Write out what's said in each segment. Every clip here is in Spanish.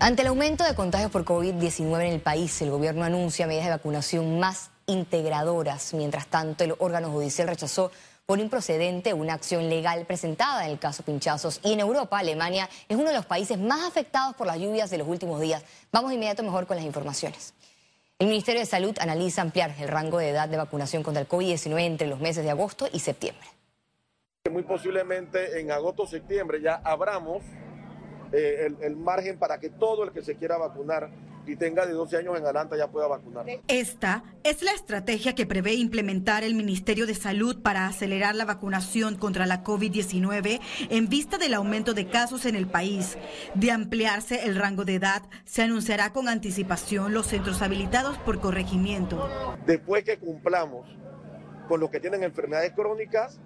Ante el aumento de contagios por COVID-19 en el país, el gobierno anuncia medidas de vacunación más integradoras. Mientras tanto, el órgano judicial rechazó por improcedente una acción legal presentada en el caso Pinchazos. Y en Europa, Alemania es uno de los países más afectados por las lluvias de los últimos días. Vamos inmediato mejor con las informaciones. El Ministerio de Salud analiza ampliar el rango de edad de vacunación contra el COVID-19 entre los meses de agosto y septiembre. Muy posiblemente en agosto o septiembre ya abramos eh, el, margen para que todo el que se quiera vacunar y tenga de 12 años en adelante ya pueda vacunar. Esta es la estrategia que prevé implementar el Ministerio de Salud para acelerar la vacunación contra la COVID-19 en vista del aumento de casos en el país. De ampliarse el rango de edad, se anunciará con anticipación los centros habilitados por corregimiento. Después que cumplamos con los que tienen enfermedades crónicas,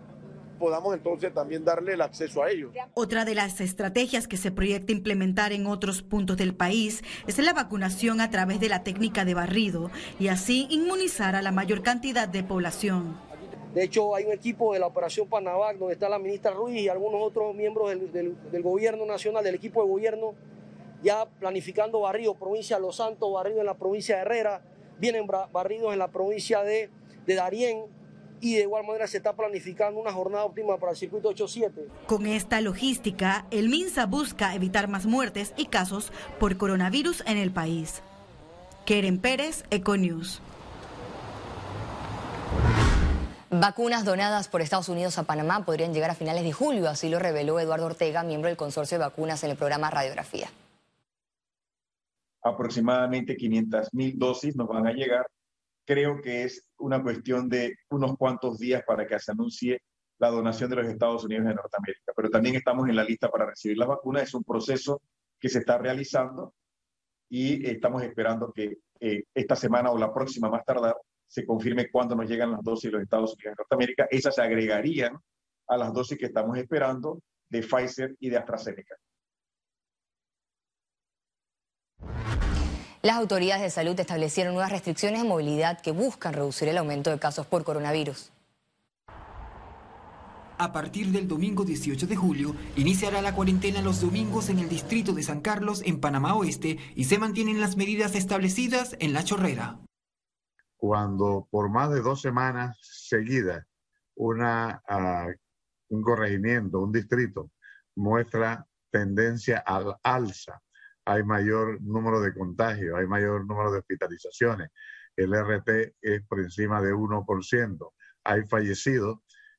podamos entonces también darle el acceso a ellos. Otra de las estrategias que se proyecta implementar en otros puntos del país es la vacunación a través de la técnica de barrido y así inmunizar a la mayor cantidad de población. De hecho, hay un equipo de la Operación Panavac donde está la ministra Ruiz y algunos otros miembros del, del gobierno nacional, del equipo de gobierno, ya planificando barridos, provincia de Los Santos, barridos en la provincia de Herrera, vienen barridos en la provincia de, de Darién, y de igual manera se está planificando una jornada óptima para el circuito 87. Con esta logística, el MINSA busca evitar más muertes y casos por coronavirus en el país. Keren Pérez, Econews. Vacunas donadas por Estados Unidos a Panamá podrían llegar a finales de julio, así lo reveló Eduardo Ortega, miembro del consorcio de vacunas en el programa Radiografía. Aproximadamente 500 mil dosis nos van a llegar creo que es una cuestión de unos cuantos días para que se anuncie la donación de los Estados Unidos de Norteamérica. Pero también estamos en la lista para recibir las vacunas. Es un proceso que se está realizando y estamos esperando que eh, esta semana o la próxima más tardar se confirme cuándo nos llegan las dosis de los Estados Unidos de Norteamérica. Esas se agregarían a las dosis que estamos esperando de Pfizer y de AstraZeneca. Las autoridades de salud establecieron nuevas restricciones de movilidad que buscan reducir el aumento de casos por coronavirus. A partir del domingo 18 de julio, iniciará la cuarentena los domingos en el distrito de San Carlos, en Panamá Oeste, y se mantienen las medidas establecidas en La Chorrera. Cuando por más de dos semanas seguidas una, ah, un corregimiento, un distrito, muestra tendencia al alza hay mayor número de contagios, hay mayor número de hospitalizaciones. El RT es por encima de 1%. Hay fallecidos.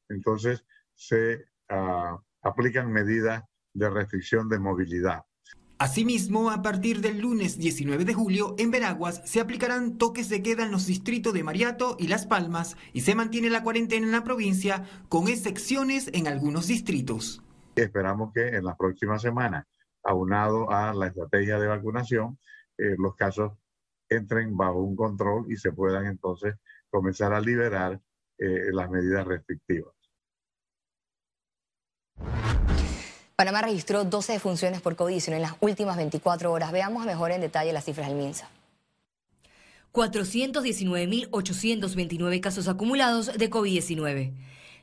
Entonces se ah, aplican medidas de restricción de movilidad. Asimismo, a partir del lunes 19 de julio, en Veraguas se aplicarán toques de queda en los distritos de Mariato y Las Palmas y se mantiene la cuarentena en la provincia, con excepciones en algunos distritos. Esperamos que en las próximas semanas aunado a la estrategia de vacunación, eh, los casos entren bajo un control y se puedan entonces comenzar a liberar eh, las medidas restrictivas. Panamá registró 12 defunciones por COVID-19 en las últimas 24 horas. Veamos mejor en detalle las cifras del MINSA. 419.829 casos acumulados de COVID-19.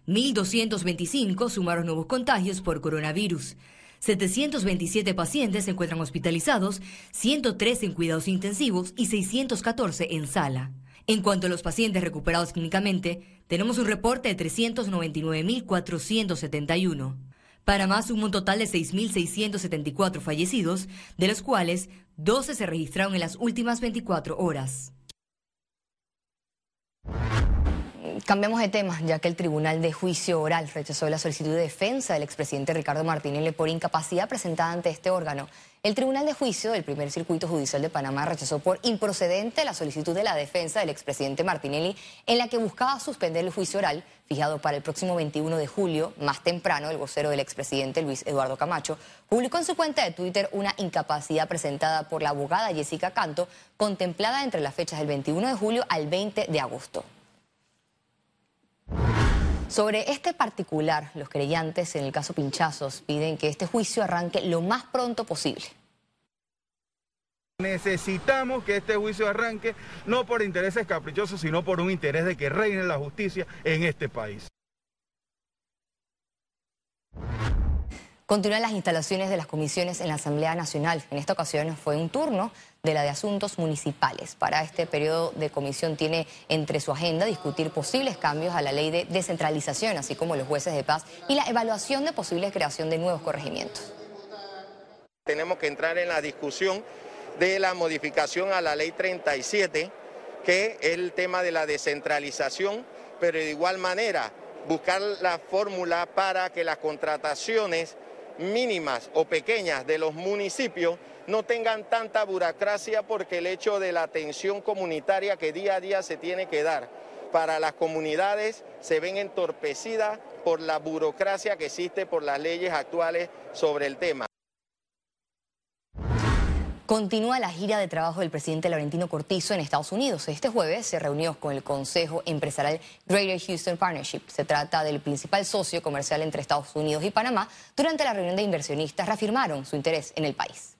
1.225 sumaron nuevos contagios por coronavirus. 727 pacientes se encuentran hospitalizados, 103 en cuidados intensivos y 614 en sala. En cuanto a los pacientes recuperados clínicamente, tenemos un reporte de 399.471. Para más, un total de 6.674 fallecidos, de los cuales 12 se registraron en las últimas 24 horas. Cambiamos de tema, ya que el Tribunal de Juicio Oral rechazó la solicitud de defensa del expresidente Ricardo Martinelli por incapacidad presentada ante este órgano. El Tribunal de Juicio del Primer Circuito Judicial de Panamá rechazó por improcedente la solicitud de la defensa del expresidente Martinelli en la que buscaba suspender el juicio oral fijado para el próximo 21 de julio. Más temprano, el vocero del expresidente Luis Eduardo Camacho publicó en su cuenta de Twitter una incapacidad presentada por la abogada Jessica Canto contemplada entre las fechas del 21 de julio al 20 de agosto. Sobre este particular, los creyentes en el caso Pinchazos piden que este juicio arranque lo más pronto posible. Necesitamos que este juicio arranque no por intereses caprichosos, sino por un interés de que reine la justicia en este país. Continúan las instalaciones de las comisiones en la Asamblea Nacional. En esta ocasión fue un turno de la de Asuntos Municipales. Para este periodo de comisión tiene entre su agenda discutir posibles cambios a la ley de descentralización, así como los jueces de paz y la evaluación de posible creación de nuevos corregimientos. Tenemos que entrar en la discusión de la modificación a la ley 37, que es el tema de la descentralización, pero de igual manera buscar la fórmula para que las contrataciones mínimas o pequeñas de los municipios no tengan tanta burocracia porque el hecho de la atención comunitaria que día a día se tiene que dar para las comunidades se ven entorpecidas por la burocracia que existe por las leyes actuales sobre el tema. Continúa la gira de trabajo del presidente Laurentino Cortizo en Estados Unidos. Este jueves se reunió con el Consejo Empresarial Greater Houston Partnership. Se trata del principal socio comercial entre Estados Unidos y Panamá. Durante la reunión de inversionistas reafirmaron su interés en el país.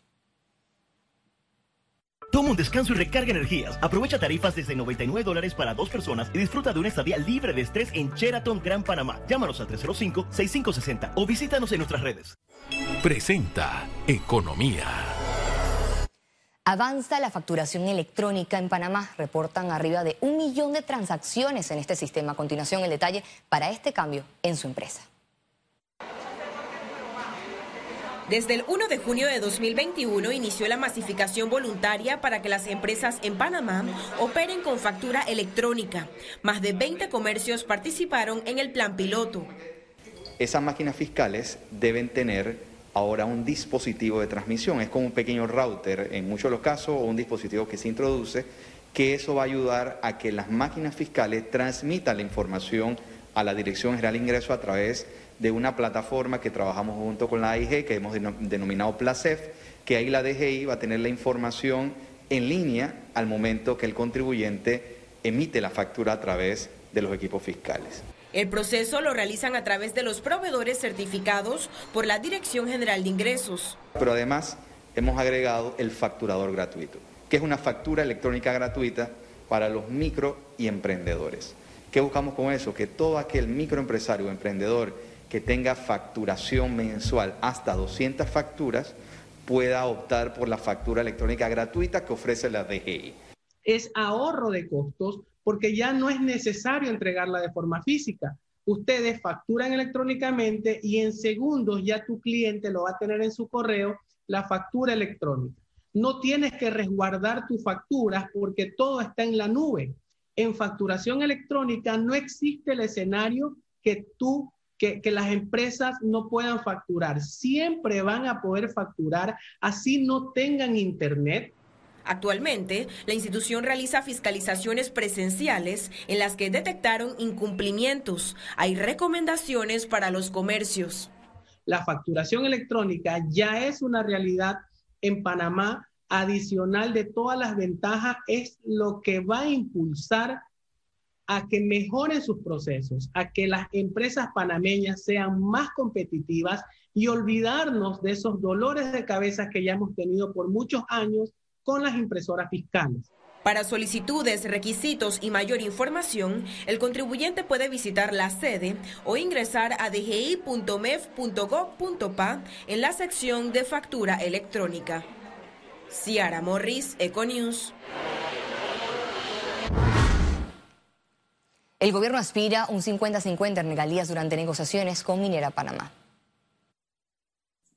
Toma un descanso y recarga energías. Aprovecha tarifas desde 99 dólares para dos personas y disfruta de una estadía libre de estrés en Sheraton Gran Panamá. Llámanos al 305-6560 o visítanos en nuestras redes. Presenta Economía. Avanza la facturación electrónica en Panamá. Reportan arriba de un millón de transacciones en este sistema. A continuación, el detalle para este cambio en su empresa. Desde el 1 de junio de 2021 inició la masificación voluntaria para que las empresas en Panamá operen con factura electrónica. Más de 20 comercios participaron en el plan piloto. Esas máquinas fiscales deben tener ahora un dispositivo de transmisión. Es como un pequeño router en muchos de los casos o un dispositivo que se introduce, que eso va a ayudar a que las máquinas fiscales transmitan la información a la Dirección General de Ingreso a través de una plataforma que trabajamos junto con la AIG, que hemos denominado Placef, que ahí la DGI va a tener la información en línea al momento que el contribuyente emite la factura a través de los equipos fiscales. El proceso lo realizan a través de los proveedores certificados por la Dirección General de Ingresos. Pero además hemos agregado el facturador gratuito, que es una factura electrónica gratuita para los micro y emprendedores. ¿Qué buscamos con eso? Que todo aquel microempresario o emprendedor que tenga facturación mensual hasta 200 facturas pueda optar por la factura electrónica gratuita que ofrece la DGI. Es ahorro de costos porque ya no es necesario entregarla de forma física. Ustedes facturan electrónicamente y en segundos ya tu cliente lo va a tener en su correo la factura electrónica. No tienes que resguardar tus facturas porque todo está en la nube. En facturación electrónica no existe el escenario que tú que, que, las empresas no puedan facturar. Siempre van a poder facturar, así no tengan internet, Actualmente, la institución realiza fiscalizaciones presenciales en las que detectaron incumplimientos. Hay recomendaciones para los comercios. La facturación electrónica ya es una realidad en Panamá. Adicional de todas las ventajas, es lo que va a impulsar a que mejoren sus procesos, a que las empresas panameñas sean más competitivas y olvidarnos de esos dolores de cabeza que ya hemos tenido por muchos años con las impresoras fiscales. Para solicitudes, requisitos y mayor información, el contribuyente puede visitar la sede o ingresar a dgi.mef.gov.pa en la sección de factura electrónica. Ciara Morris, Econews. El gobierno aspira un 50-50 en regalías durante negociaciones con Minera Panamá.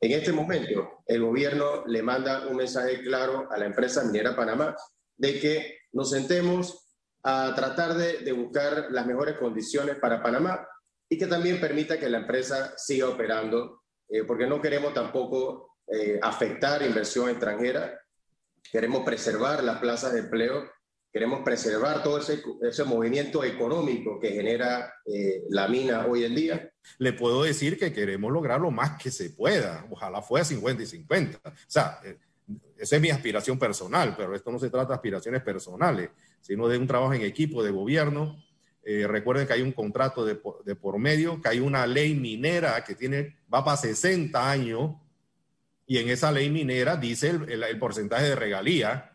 En este momento, el gobierno le manda un mensaje claro a la empresa minera Panamá de que nos sentemos a tratar de, buscar las mejores condiciones para Panamá y que también permita que la empresa siga operando, eh, porque no queremos tampoco eh, afectar inversión extranjera, queremos preservar las plazas de empleo queremos preservar todo ese, ese movimiento económico que genera eh, la mina hoy en día. Le puedo decir que queremos lograr lo más que se pueda, ojalá fuera 50 y 50. O sea, eh, esa es mi aspiración personal, pero esto no se trata de aspiraciones personales, sino de un trabajo en equipo de gobierno. Eh, recuerden que hay un contrato de, de, por medio, que hay una ley minera que tiene, va para 60 años, y en esa ley minera dice el, el, el porcentaje de regalía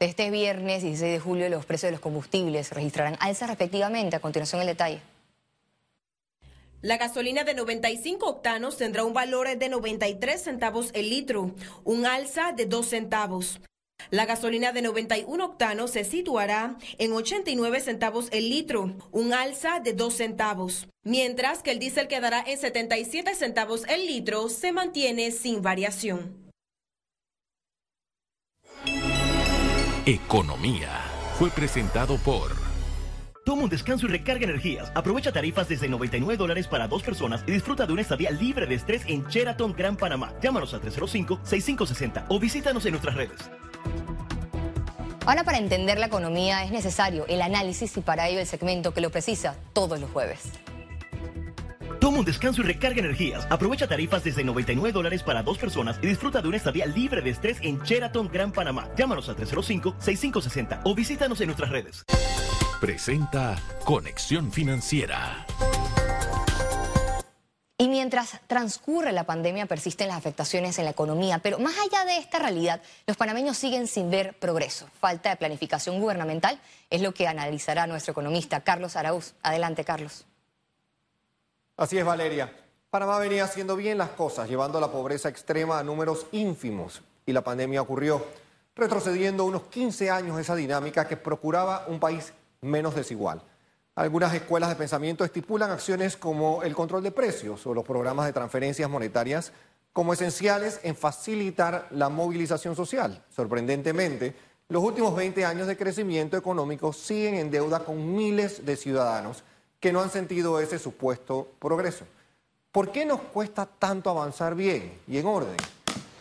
este viernes 16 de julio los precios de los combustibles registrarán alzas respectivamente. A continuación el detalle. La gasolina de 95 octanos tendrá un valor de 93 centavos el litro, un alza de 2 centavos. La gasolina de 91 octanos se situará en 89 centavos el litro, un alza de 2 centavos, mientras que el diésel quedará en 77 centavos el litro, se mantiene sin variación. Economía fue presentado por Toma un descanso y recarga energías. Aprovecha tarifas desde 99 dólares para dos personas y disfruta de una estadía libre de estrés en Sheraton Gran Panamá. Llámanos al 305-6560 o visítanos en nuestras redes. Ahora para entender la economía es necesario el análisis y para ello el segmento que lo precisa todos los jueves. Toma un descanso y recarga energías. Aprovecha tarifas desde 99 dólares para dos personas y disfruta de una estadía libre de estrés en Sheraton Gran Panamá. Llámanos al 305-6560 o visítanos en nuestras redes presenta Conexión Financiera. Y mientras transcurre la pandemia persisten las afectaciones en la economía, pero más allá de esta realidad, los panameños siguen sin ver progreso. Falta de planificación gubernamental es lo que analizará nuestro economista Carlos Araúz. Adelante, Carlos. Así es, Valeria. Panamá venía haciendo bien las cosas, llevando la pobreza extrema a números ínfimos, y la pandemia ocurrió, retrocediendo unos 15 años esa dinámica que procuraba un país menos desigual. Algunas escuelas de pensamiento estipulan acciones como el control de precios o los programas de transferencias monetarias como esenciales en facilitar la movilización social. Sorprendentemente, los últimos 20 años de crecimiento económico siguen en deuda con miles de ciudadanos que no han sentido ese supuesto progreso. ¿Por qué nos cuesta tanto avanzar bien y en orden?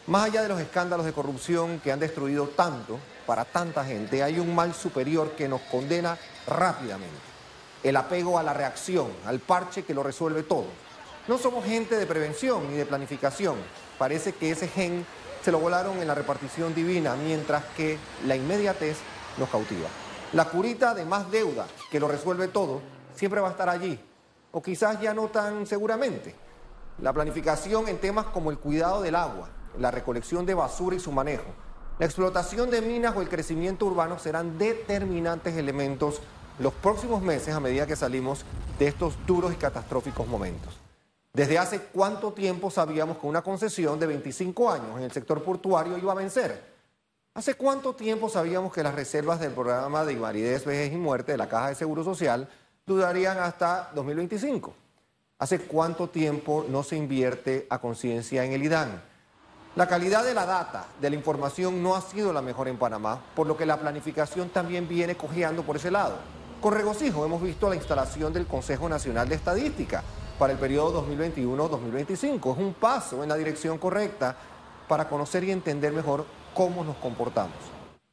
Más allá de los escándalos de corrupción que han destruido tanto para tanta gente, hay un mal superior que nos condena rápidamente. El apego a la reacción, al parche que lo resuelve todo. No somos gente de prevención ni de planificación. Parece que ese gen se lo volaron en la repartición divina, mientras que la inmediatez nos cautiva. La curita de más deuda que lo resuelve todo siempre va a estar allí, o quizás ya no tan seguramente. La planificación en temas como el cuidado del agua, la recolección de basura y su manejo, la explotación de minas o el crecimiento urbano serán determinantes elementos los próximos meses a medida que salimos de estos duros y catastróficos momentos. ¿Desde hace cuánto tiempo sabíamos que una concesión de 25 años en el sector portuario iba a vencer? ¿Hace cuánto tiempo sabíamos que las reservas del programa de invalidez, vejez y muerte de la Caja de Seguro Social durarían hasta 2025? ¿Hace cuánto tiempo no se invierte a conciencia en el IDAN? La calidad de la data, de la información, no ha sido la mejor en Panamá, por lo que la planificación también viene cojeando por ese lado. Con regocijo hemos visto la instalación del Consejo Nacional de Estadística para el periodo 2021-2025. Es un paso en la dirección correcta para conocer y entender mejor cómo nos comportamos.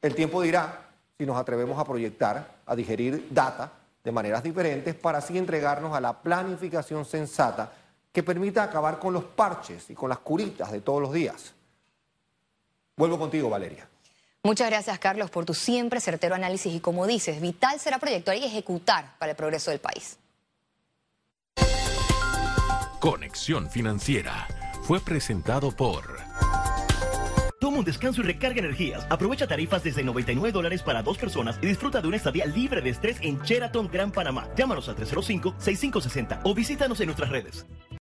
El tiempo dirá si nos atrevemos a proyectar, a digerir data de maneras diferentes para así entregarnos a la planificación sensata que permita acabar con los parches y con las curitas de todos los días. Vuelvo contigo, Valeria. Muchas gracias, Carlos, por tu siempre certero análisis y como dices, vital será proyectar y ejecutar para el progreso del país. Conexión Financiera fue presentado por... Un descanso y recarga energías. Aprovecha tarifas desde 99 dólares para dos personas y disfruta de una estadía libre de estrés en Sheraton Gran Panamá. Llámanos al 305-6560 o visítanos en nuestras redes.